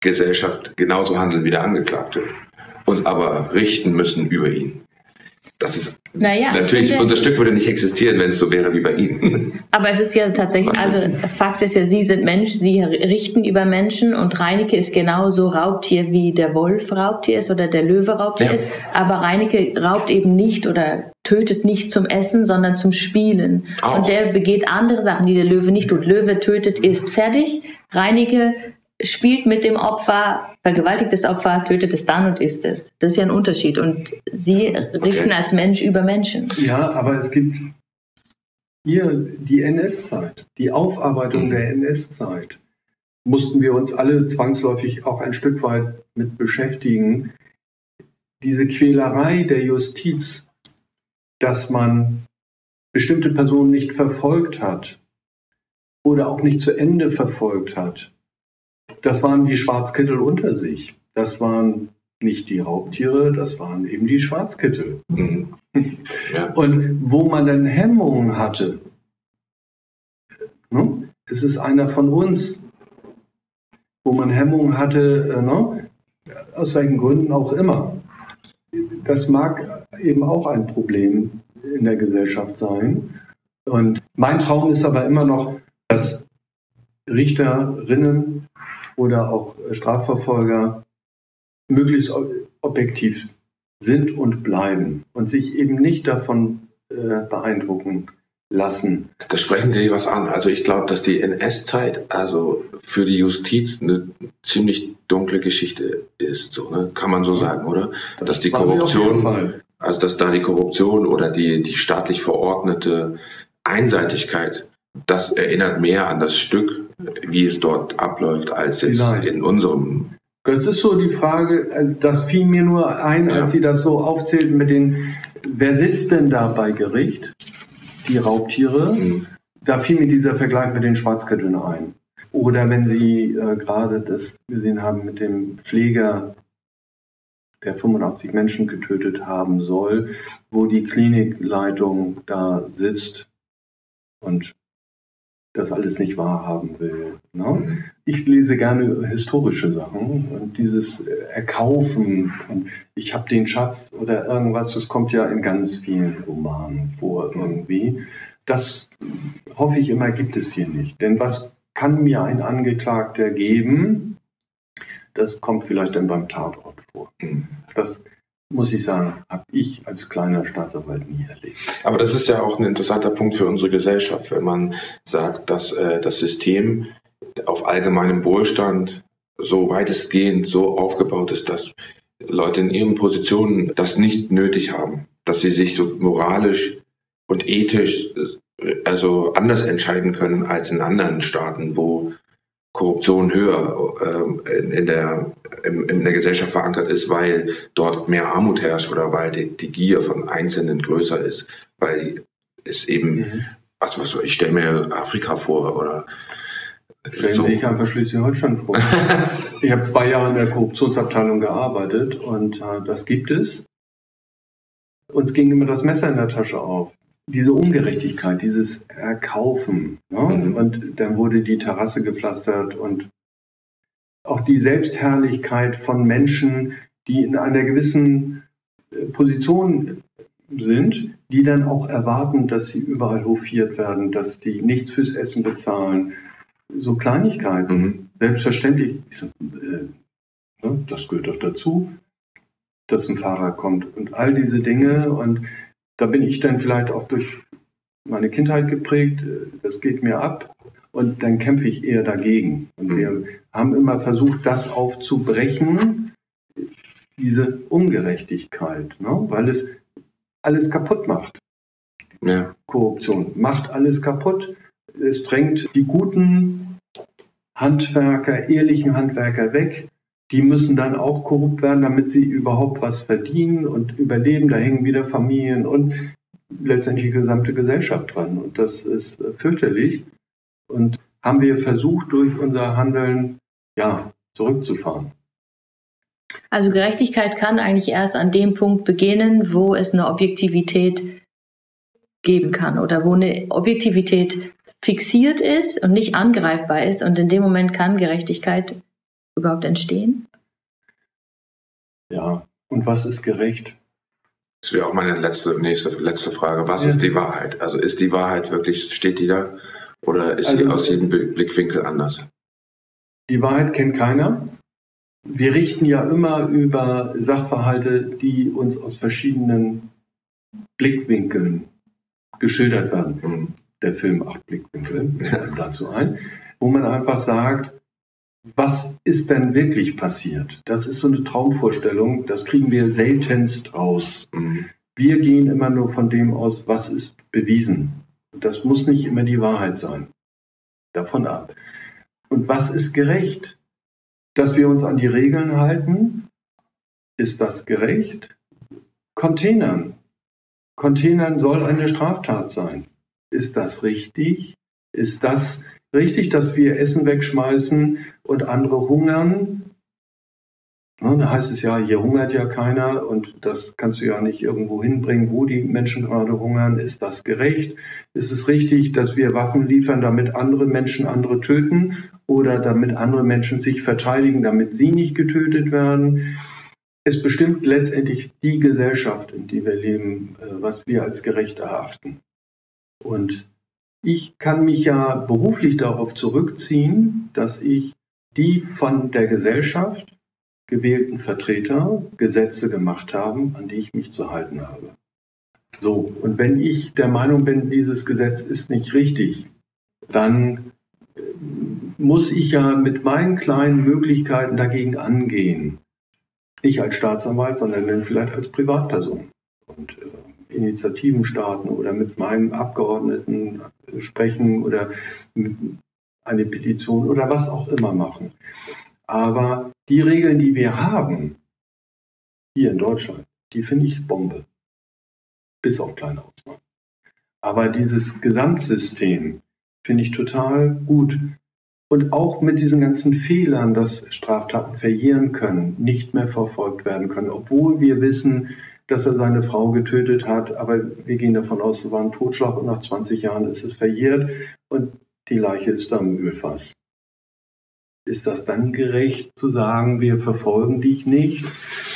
Gesellschaft genauso handeln wie der Angeklagte und aber richten müssen über ihn. Das ist naja, natürlich, finde, unser Stück würde nicht existieren, wenn es so wäre wie bei Ihnen. Aber es ist ja tatsächlich, also Fakt ist ja, Sie sind Mensch, Sie richten über Menschen und Reinecke ist genauso Raubtier wie der Wolf Raubtier ist oder der Löwe Raubtier ja. ist. Aber Reinecke raubt eben nicht oder tötet nicht zum Essen, sondern zum Spielen. Auch. Und der begeht andere Sachen, die der Löwe nicht tut. Löwe tötet, ist fertig. Reinecke spielt mit dem Opfer, vergewaltigt das Opfer, tötet es dann und isst es. Das ist ja ein Unterschied. Und sie richten okay. als Mensch über Menschen. Ja, aber es gibt hier die NS-Zeit, die Aufarbeitung der NS-Zeit. Mussten wir uns alle zwangsläufig auch ein Stück weit mit beschäftigen. Diese Quälerei der Justiz, dass man bestimmte Personen nicht verfolgt hat oder auch nicht zu Ende verfolgt hat, das waren die Schwarzkittel unter sich. Das waren nicht die Raubtiere, das waren eben die Schwarzkittel. Mhm. Ja. Und wo man dann Hemmungen hatte, ne, das ist einer von uns, wo man Hemmungen hatte, äh, ne, aus welchen Gründen auch immer. Das mag eben auch ein Problem in der Gesellschaft sein. Und mein Traum ist aber immer noch, dass Richterinnen oder auch Strafverfolger möglichst objektiv sind und bleiben und sich eben nicht davon äh, beeindrucken lassen. Da sprechen Sie was an. Also ich glaube, dass die NS-Zeit also für die Justiz eine ziemlich dunkle Geschichte ist, so, ne? kann man so sagen, oder? Dass die Korruption, also dass da die Korruption oder die, die staatlich verordnete Einseitigkeit, das erinnert mehr an das Stück wie es dort abläuft, als jetzt Vielleicht. in unserem. Das ist so die Frage, äh, das fiel mir nur ein, ja. als Sie das so aufzählten mit den, wer sitzt denn da bei Gericht? Die Raubtiere. Mhm. Da fiel mir dieser Vergleich mit den Schwarzkitteln ein. Oder wenn Sie äh, gerade das gesehen haben mit dem Pfleger, der 85 Menschen getötet haben soll, wo die Klinikleitung da sitzt und das alles nicht wahrhaben will. Ne? Ich lese gerne historische Sachen und dieses Erkaufen und ich habe den Schatz oder irgendwas, das kommt ja in ganz vielen Romanen vor irgendwie. Das hoffe ich immer, gibt es hier nicht. Denn was kann mir ein Angeklagter geben? Das kommt vielleicht dann beim Tatort vor. Mhm. Das muss ich sagen, habe ich als kleiner Staatsanwalt nie erlebt. Aber das ist ja auch ein interessanter Punkt für unsere Gesellschaft, wenn man sagt, dass äh, das System auf allgemeinem Wohlstand so weitestgehend so aufgebaut ist, dass Leute in ihren Positionen das nicht nötig haben, dass sie sich so moralisch und ethisch äh, also anders entscheiden können als in anderen Staaten, wo Korruption höher äh, in, in, der, in, in, der Gesellschaft verankert ist, weil dort mehr Armut herrscht oder weil die, die Gier von Einzelnen größer ist, weil es eben, mhm. was, was ich stelle mir Afrika vor oder Stellen so. Sie sich einfach Schleswig-Holstein vor. ich habe zwei Jahre in der Korruptionsabteilung gearbeitet und äh, das gibt es. Uns ging immer das Messer in der Tasche auf diese Ungerechtigkeit, dieses Erkaufen. Ne? Mhm. Und dann wurde die Terrasse gepflastert und auch die Selbstherrlichkeit von Menschen, die in einer gewissen äh, Position sind, die dann auch erwarten, dass sie überall hofiert werden, dass die nichts fürs Essen bezahlen. So Kleinigkeiten. Mhm. Selbstverständlich, so, äh, ne, das gehört doch dazu, dass ein Fahrer kommt und all diese Dinge und da bin ich dann vielleicht auch durch meine Kindheit geprägt, das geht mir ab und dann kämpfe ich eher dagegen. Und mhm. wir haben immer versucht, das aufzubrechen, diese Ungerechtigkeit, ne? weil es alles kaputt macht. Ja. Korruption macht alles kaputt. Es drängt die guten Handwerker, ehrlichen Handwerker weg. Die müssen dann auch korrupt werden, damit sie überhaupt was verdienen und überleben. Da hängen wieder Familien und letztendlich die gesamte Gesellschaft dran. Und das ist äh, fürchterlich. Und haben wir versucht, durch unser Handeln ja, zurückzufahren. Also Gerechtigkeit kann eigentlich erst an dem Punkt beginnen, wo es eine Objektivität geben kann oder wo eine Objektivität fixiert ist und nicht angreifbar ist. Und in dem Moment kann Gerechtigkeit überhaupt entstehen? Ja, und was ist gerecht? Das wäre auch meine letzte, nächste, letzte Frage. Was ja. ist die Wahrheit? Also ist die Wahrheit wirklich, steht die da? Oder ist also, sie aus jedem Blickwinkel anders? Die Wahrheit kennt keiner. Wir richten ja immer über Sachverhalte, die uns aus verschiedenen Blickwinkeln geschildert werden. Mhm. Der Film Acht Blickwinkel ja. dazu ein, wo man einfach sagt, was ist denn wirklich passiert? Das ist so eine Traumvorstellung, das kriegen wir seltenst raus. Mhm. Wir gehen immer nur von dem aus, was ist bewiesen. Das muss nicht immer die Wahrheit sein. Davon ab. Und was ist gerecht? Dass wir uns an die Regeln halten, ist das gerecht? Containern. Containern soll eine Straftat sein. Ist das richtig? Ist das richtig, dass wir Essen wegschmeißen und andere hungern? Ne, da heißt es ja, hier hungert ja keiner und das kannst du ja nicht irgendwo hinbringen, wo die Menschen gerade hungern. Ist das gerecht? Ist es richtig, dass wir Waffen liefern, damit andere Menschen andere töten oder damit andere Menschen sich verteidigen, damit sie nicht getötet werden? Es bestimmt letztendlich die Gesellschaft, in der wir leben, äh, was wir als gerecht erachten. Und ich kann mich ja beruflich darauf zurückziehen, dass ich die von der Gesellschaft gewählten Vertreter Gesetze gemacht haben, an die ich mich zu halten habe. So, und wenn ich der Meinung bin, dieses Gesetz ist nicht richtig, dann äh, muss ich ja mit meinen kleinen Möglichkeiten dagegen angehen. Nicht als Staatsanwalt, sondern vielleicht als Privatperson. Und äh, Initiativen starten oder mit meinem Abgeordneten sprechen oder eine Petition oder was auch immer machen. Aber die Regeln, die wir haben, hier in Deutschland, die finde ich Bombe. Bis auf kleine Ausnahmen. Aber dieses Gesamtsystem finde ich total gut. Und auch mit diesen ganzen Fehlern, dass Straftaten verjähren können, nicht mehr verfolgt werden können, obwohl wir wissen, dass er seine Frau getötet hat, aber wir gehen davon aus, es war ein Totschlag und nach 20 Jahren ist es verjährt und die Leiche ist da im Ölfass. Ist das dann gerecht zu sagen, wir verfolgen dich nicht?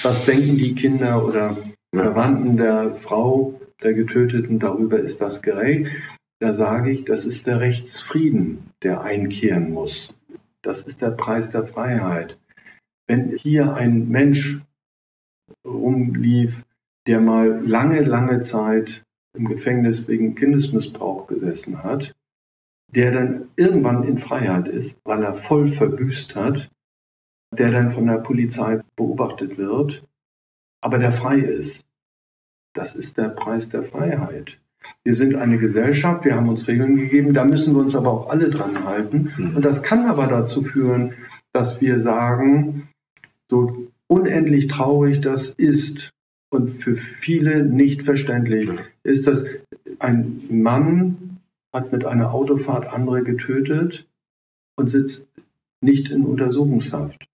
Was denken die Kinder oder Verwandten der Frau, der Getöteten darüber? Ist das gerecht? Da sage ich, das ist der Rechtsfrieden, der einkehren muss. Das ist der Preis der Freiheit. Wenn hier ein Mensch rumlief, der mal lange, lange Zeit im Gefängnis wegen Kindesmissbrauch gesessen hat, der dann irgendwann in Freiheit ist, weil er voll verbüßt hat, der dann von der Polizei beobachtet wird, aber der frei ist. Das ist der Preis der Freiheit. Wir sind eine Gesellschaft, wir haben uns Regeln gegeben, da müssen wir uns aber auch alle dran halten. Mhm. Und das kann aber dazu führen, dass wir sagen, so unendlich traurig das ist und für viele nicht verständlich, ist, dass ein Mann hat mit einer Autofahrt andere getötet und sitzt nicht in Untersuchungshaft.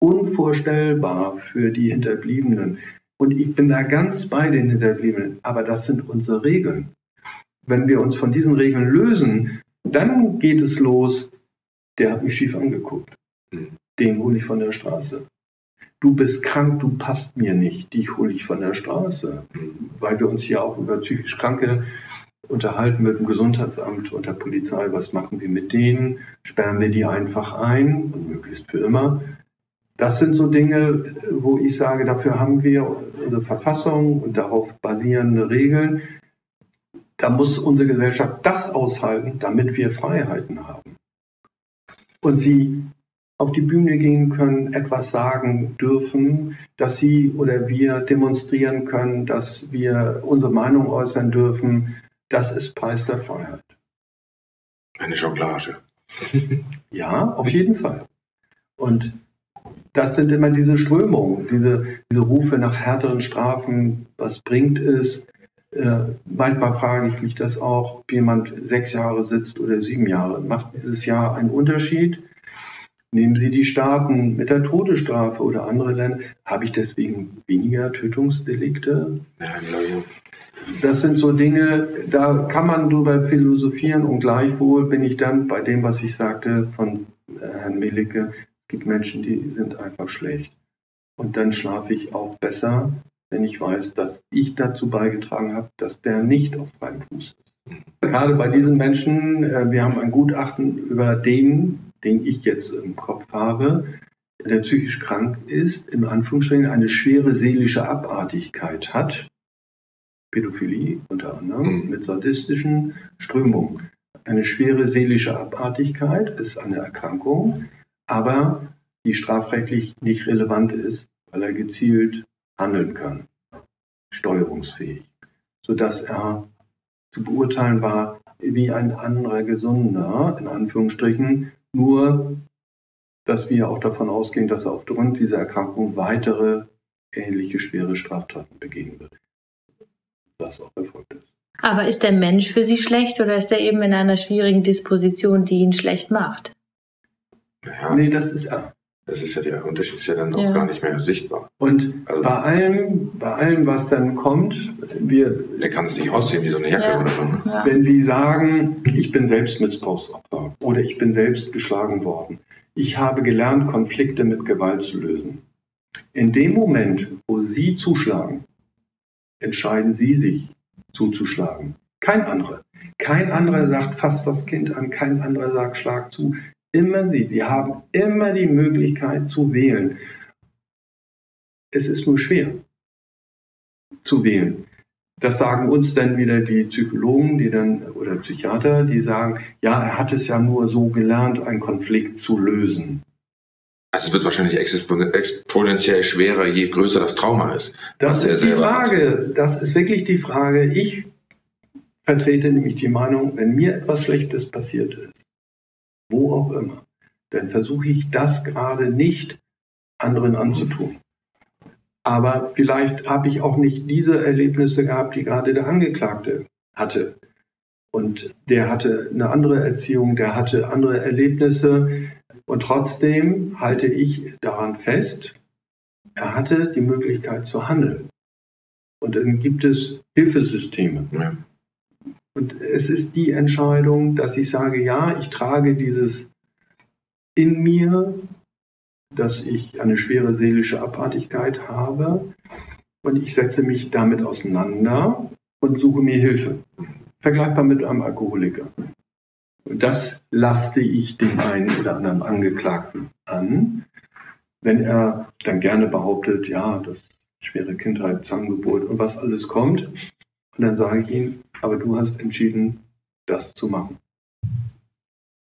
Unvorstellbar für die Hinterbliebenen. Und ich bin da ganz bei den Hinterbliebenen, aber das sind unsere Regeln. Wenn wir uns von diesen Regeln lösen, dann geht es los, der hat mich schief angeguckt. Den hole ich von der Straße. Du bist krank, du passt mir nicht, dich hole ich von der Straße. Weil wir uns hier auch über psychisch Kranke unterhalten mit dem Gesundheitsamt und der Polizei, was machen wir mit denen, sperren wir die einfach ein und möglichst für immer. Das sind so Dinge, wo ich sage, dafür haben wir unsere Verfassung und darauf basierende Regeln. Da muss unsere Gesellschaft das aushalten, damit wir Freiheiten haben. Und sie auf die Bühne gehen können, etwas sagen dürfen, dass sie oder wir demonstrieren können, dass wir unsere Meinung äußern dürfen, das ist Preis der Freiheit. Eine Jonglage. ja, auf jeden Fall. Und das sind immer diese Strömungen, diese, diese Rufe nach härteren Strafen. Was bringt es? Äh, manchmal frage ich mich das auch, ob jemand sechs Jahre sitzt oder sieben Jahre. Macht dieses Jahr einen Unterschied? Nehmen Sie die Staaten mit der Todesstrafe oder andere Länder. Habe ich deswegen weniger Tötungsdelikte? Ja, Das sind so Dinge, da kann man drüber philosophieren und gleichwohl bin ich dann bei dem, was ich sagte von äh, Herrn Melicke, es gibt Menschen, die sind einfach schlecht. Und dann schlafe ich auch besser, wenn ich weiß, dass ich dazu beigetragen habe, dass der nicht auf freiem Fuß ist. Gerade bei diesen Menschen, äh, wir haben ein Gutachten über den, den ich jetzt im Kopf habe, der psychisch krank ist, in Anführungsstrichen eine schwere seelische Abartigkeit hat, Pädophilie unter anderem, mhm. mit sadistischen Strömungen. Eine schwere seelische Abartigkeit ist eine Erkrankung, aber die strafrechtlich nicht relevant ist, weil er gezielt handeln kann, steuerungsfähig, sodass er zu beurteilen war wie ein anderer Gesunder, in Anführungsstrichen, nur dass wir auch davon ausgehen, dass er aufgrund dieser Erkrankung weitere ähnliche schwere Straftaten begehen wird. Was auch erfolgt ist. Aber ist der Mensch für Sie schlecht oder ist er eben in einer schwierigen Disposition, die ihn schlecht macht? Ja. Nee, das ist er. Das ist ja der Unterschied, ist ja dann ja. auch gar nicht mehr sichtbar. Und also, bei allem, bei allem, was dann kommt, wir. Der kann es nicht aussehen wie so eine Jacke ja. oder so. Ne? Ja. Wenn Sie sagen, ich bin selbst Missbrauchsopfer oder ich bin selbst geschlagen worden, ich habe gelernt, Konflikte mit Gewalt zu lösen. In dem Moment, wo Sie zuschlagen, entscheiden Sie sich zuzuschlagen. Kein anderer. Kein anderer sagt, fass das Kind an, kein anderer sagt, schlag zu immer sie. Sie haben immer die Möglichkeit zu wählen. Es ist nur schwer zu wählen. Das sagen uns dann wieder die Psychologen, die dann oder Psychiater, die sagen, ja, er hat es ja nur so gelernt, einen Konflikt zu lösen. Also es wird wahrscheinlich exponentiell schwerer, je größer das Trauma ist. Das ist die Frage. Hat. Das ist wirklich die Frage. Ich vertrete nämlich die Meinung, wenn mir etwas Schlechtes passiert ist, wo auch immer, dann versuche ich das gerade nicht anderen anzutun. Aber vielleicht habe ich auch nicht diese Erlebnisse gehabt, die gerade der Angeklagte hatte. Und der hatte eine andere Erziehung, der hatte andere Erlebnisse. Und trotzdem halte ich daran fest, er hatte die Möglichkeit zu handeln. Und dann gibt es Hilfesysteme. Ja. Und es ist die Entscheidung, dass ich sage, ja, ich trage dieses in mir, dass ich eine schwere seelische Abartigkeit habe und ich setze mich damit auseinander und suche mir Hilfe. Vergleichbar mit einem Alkoholiker. Und das laste ich dem einen oder anderen Angeklagten an, wenn er dann gerne behauptet, ja, das schwere Kindheit, Zahngeburt und was alles kommt. Und dann sage ich ihm, aber du hast entschieden, das zu machen.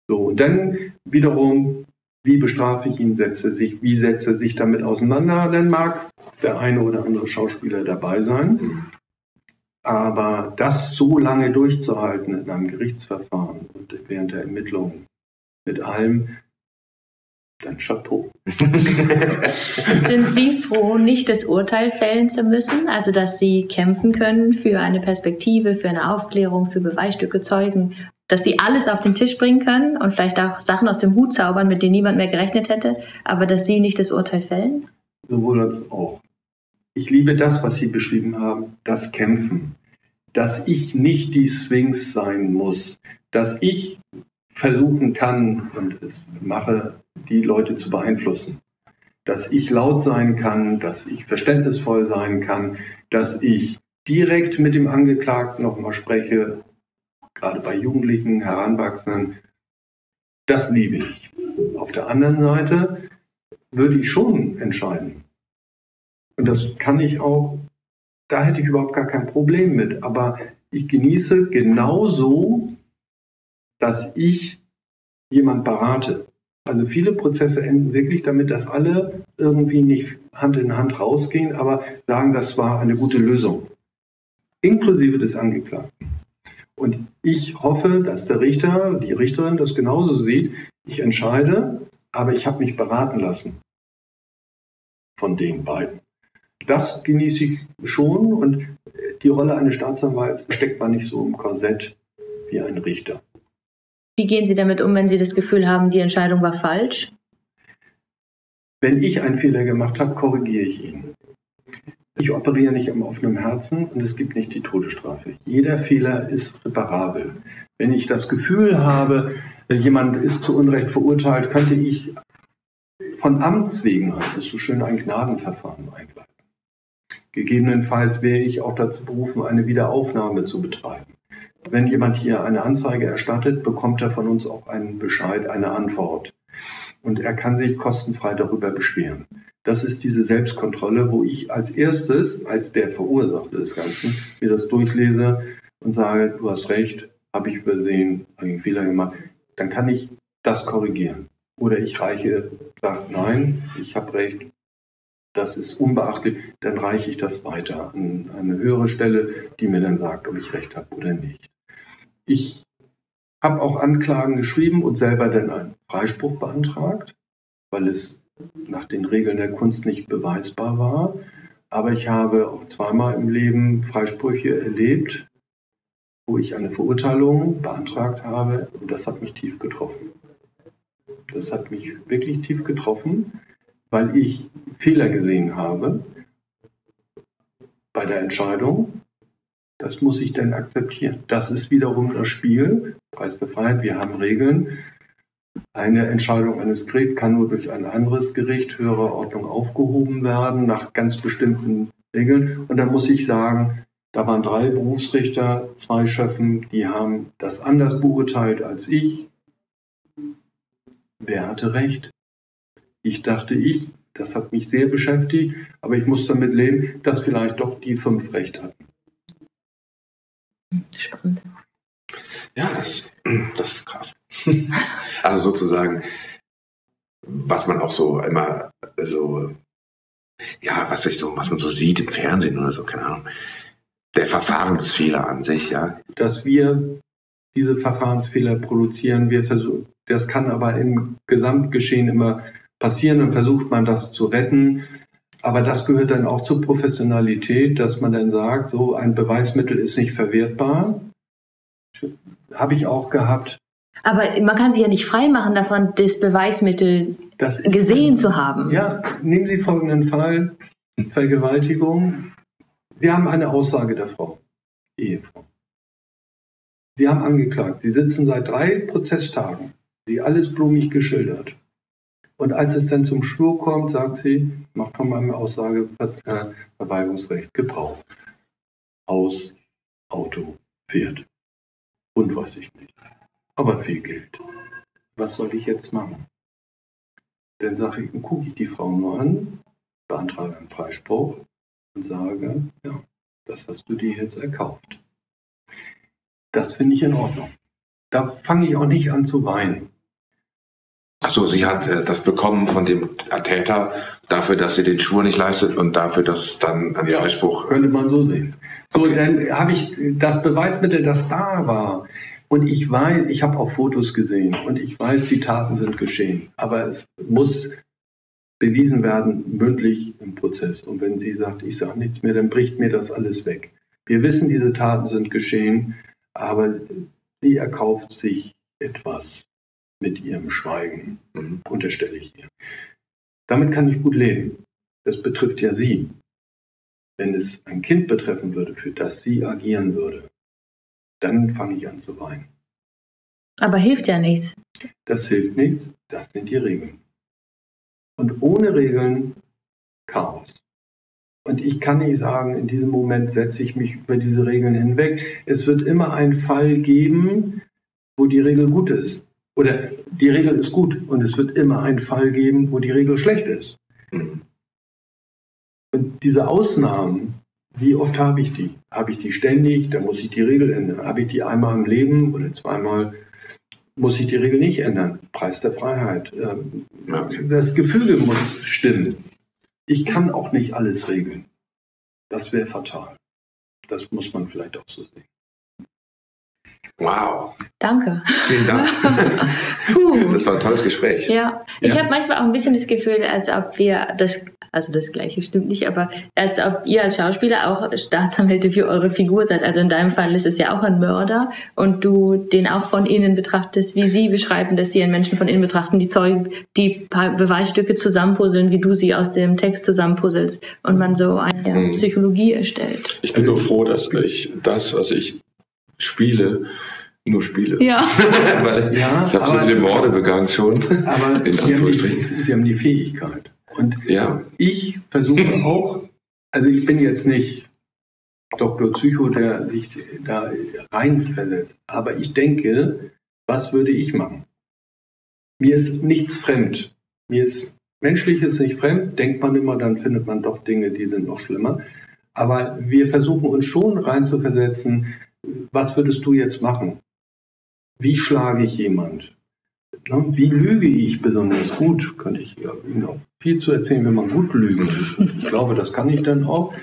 So, und dann wiederum, wie bestrafe ich ihn, setze sich, wie setze sich damit auseinander, dann mag der eine oder andere Schauspieler dabei sein. Aber das so lange durchzuhalten in einem Gerichtsverfahren und während der Ermittlungen mit allem, dann Chapeau. Sind Sie froh, nicht das Urteil fällen zu müssen? Also, dass Sie kämpfen können für eine Perspektive, für eine Aufklärung, für Beweisstücke, Zeugen, dass Sie alles auf den Tisch bringen können und vielleicht auch Sachen aus dem Hut zaubern, mit denen niemand mehr gerechnet hätte, aber dass Sie nicht das Urteil fällen? Sowohl als auch. Ich liebe das, was Sie beschrieben haben, das Kämpfen. Dass ich nicht die Sphinx sein muss, dass ich versuchen kann und es mache, die Leute zu beeinflussen. Dass ich laut sein kann, dass ich verständnisvoll sein kann, dass ich direkt mit dem Angeklagten nochmal spreche, gerade bei Jugendlichen, Heranwachsenden. Das liebe ich. Auf der anderen Seite würde ich schon entscheiden. Und das kann ich auch, da hätte ich überhaupt gar kein Problem mit. Aber ich genieße genauso dass ich jemand berate. Also viele Prozesse enden wirklich damit, dass alle irgendwie nicht Hand in Hand rausgehen, aber sagen, das war eine gute Lösung. Inklusive des Angeklagten. Und ich hoffe, dass der Richter, die Richterin das genauso sieht. Ich entscheide, aber ich habe mich beraten lassen. von den beiden. Das genieße ich schon und die Rolle eines Staatsanwalts steckt man nicht so im Korsett wie ein Richter. Wie gehen Sie damit um, wenn Sie das Gefühl haben, die Entscheidung war falsch? Wenn ich einen Fehler gemacht habe, korrigiere ich ihn. Ich operiere nicht am offenen Herzen und es gibt nicht die Todesstrafe. Jeder Fehler ist reparabel. Wenn ich das Gefühl habe, jemand ist zu Unrecht verurteilt, könnte ich von Amts wegen, heißt es so schön, ein Gnadenverfahren einleiten. Gegebenenfalls wäre ich auch dazu berufen, eine Wiederaufnahme zu betreiben. Wenn jemand hier eine Anzeige erstattet, bekommt er von uns auch einen Bescheid, eine Antwort. Und er kann sich kostenfrei darüber beschweren. Das ist diese Selbstkontrolle, wo ich als erstes, als der Verursacher des Ganzen, mir das durchlese und sage, du hast recht, habe ich übersehen, habe ich einen Fehler gemacht. Dann kann ich das korrigieren. Oder ich reiche, sage, nein, ich habe recht, das ist unbeachtlich, dann reiche ich das weiter an eine höhere Stelle, die mir dann sagt, ob ich recht habe oder nicht. Ich habe auch Anklagen geschrieben und selber dann einen Freispruch beantragt, weil es nach den Regeln der Kunst nicht beweisbar war. Aber ich habe auch zweimal im Leben Freisprüche erlebt, wo ich eine Verurteilung beantragt habe und das hat mich tief getroffen. Das hat mich wirklich tief getroffen, weil ich Fehler gesehen habe bei der Entscheidung. Das muss ich dann akzeptieren. Das ist wiederum das Spiel, Preis der Freiheit, wir haben Regeln. Eine Entscheidung eines Gerichts kann nur durch ein anderes Gericht höherer Ordnung aufgehoben werden, nach ganz bestimmten Regeln. Und dann muss ich sagen, da waren drei Berufsrichter, zwei Schöffen, die haben das anders beurteilt als ich. Wer hatte recht? Ich dachte ich, das hat mich sehr beschäftigt, aber ich muss damit leben, dass vielleicht doch die fünf recht hatten. Spannend. Ja, das, das ist krass. also sozusagen, was man auch so immer so, ja, was ich so, was man so sieht im Fernsehen oder so, keine Ahnung. Der Verfahrensfehler an sich, ja. Dass wir diese Verfahrensfehler produzieren, wir versuchen, das kann aber im Gesamtgeschehen immer passieren, dann versucht man das zu retten. Aber das gehört dann auch zur Professionalität, dass man dann sagt, so ein Beweismittel ist nicht verwertbar. Habe ich auch gehabt. Aber man kann sich ja nicht freimachen davon, das Beweismittel das gesehen zu haben. Ja, nehmen Sie folgenden Fall, Vergewaltigung. Sie haben eine Aussage der Frau, Ehefrau. Sie haben angeklagt. Sie sitzen seit drei Prozesstagen. Sie alles blumig geschildert. Und als es dann zum Schwur kommt, sagt sie, macht von meinem Aussageverweigerungsrecht Gebrauch. Haus, Auto, Pferd. Und weiß ich nicht. Aber viel Geld. Was soll ich jetzt machen? Dann sage ich, gucke ich die Frau nur an, beantrage einen Freispruch und sage, ja, das hast du dir jetzt erkauft. Das finde ich in Ordnung. Da fange ich auch nicht an zu weinen. Achso, sie hat äh, das bekommen von dem Täter dafür, dass sie den Schwur nicht leistet und dafür, dass dann ein ja, Freispruch. Könnte man so sehen. So, okay. dann habe ich das Beweismittel, das da war. Und ich weiß, ich habe auch Fotos gesehen und ich weiß, die Taten sind geschehen. Aber es muss bewiesen werden, mündlich im Prozess. Und wenn sie sagt, ich sage nichts mehr, dann bricht mir das alles weg. Wir wissen, diese Taten sind geschehen, aber sie erkauft sich etwas mit ihrem Schweigen, mhm. unterstelle ich ihr. Damit kann ich gut leben. Das betrifft ja sie. Wenn es ein Kind betreffen würde, für das sie agieren würde, dann fange ich an zu weinen. Aber hilft ja nichts. Das hilft nichts, das sind die Regeln. Und ohne Regeln Chaos. Und ich kann nicht sagen, in diesem Moment setze ich mich über diese Regeln hinweg. Es wird immer einen Fall geben, wo die Regel gut ist. Oder die Regel ist gut und es wird immer einen Fall geben, wo die Regel schlecht ist. Und diese Ausnahmen, wie oft habe ich die? Habe ich die ständig? Dann muss ich die Regel ändern. Habe ich die einmal im Leben oder zweimal? Muss ich die Regel nicht ändern? Preis der Freiheit. Ähm, das Gefüge muss stimmen. Ich kann auch nicht alles regeln. Das wäre fatal. Das muss man vielleicht auch so sehen. Wow. Danke. Vielen Dank. das war ein tolles Gespräch. Ja, ich ja. habe manchmal auch ein bisschen das Gefühl, als ob wir das Also das Gleiche stimmt nicht, aber als ob ihr als Schauspieler auch Staatsanwälte für eure Figur seid. Also in deinem Fall ist es ja auch ein Mörder und du den auch von innen betrachtest, wie sie beschreiben, dass sie einen Menschen von innen betrachten, die Zeugen, die Beweisstücke zusammenpuzzeln, wie du sie aus dem Text zusammenpuzzelst und man so eine hm. Psychologie erstellt. Ich bin nur froh, dass ich das, was ich spiele, nur spiele. Ja. Weil ja, ich habe so viele Morde begangen schon. Aber Sie haben, die, Sie haben die Fähigkeit. Und ja. ich versuche auch, also ich bin jetzt nicht Dr. Psycho, der sich da reinversetzt, aber ich denke, was würde ich machen? Mir ist nichts fremd. Mir ist Menschliches nicht fremd, denkt man immer, dann findet man doch Dinge, die sind noch schlimmer. Aber wir versuchen uns schon reinzuversetzen, was würdest du jetzt machen? Wie schlage ich jemand? Wie lüge ich besonders gut? Könnte ich Ihnen auch viel zu erzählen, wenn man gut lügen Ich glaube, das kann ich dann auch.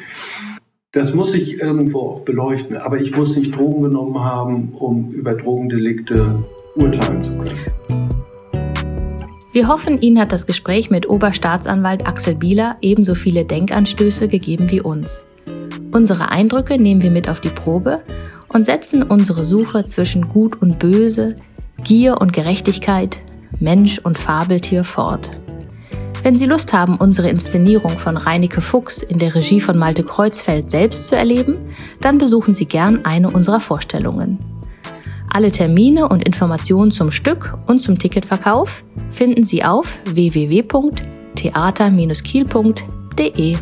Das muss ich irgendwo auch beleuchten. Aber ich muss nicht Drogen genommen haben, um über Drogendelikte urteilen zu können. Wir hoffen, Ihnen hat das Gespräch mit Oberstaatsanwalt Axel Bieler ebenso viele Denkanstöße gegeben wie uns. Unsere Eindrücke nehmen wir mit auf die Probe und setzen unsere Suche zwischen Gut und Böse, Gier und Gerechtigkeit, Mensch und Fabeltier fort. Wenn Sie Lust haben, unsere Inszenierung von Reineke Fuchs in der Regie von Malte Kreuzfeld selbst zu erleben, dann besuchen Sie gern eine unserer Vorstellungen. Alle Termine und Informationen zum Stück und zum Ticketverkauf finden Sie auf www.theater-kiel.de.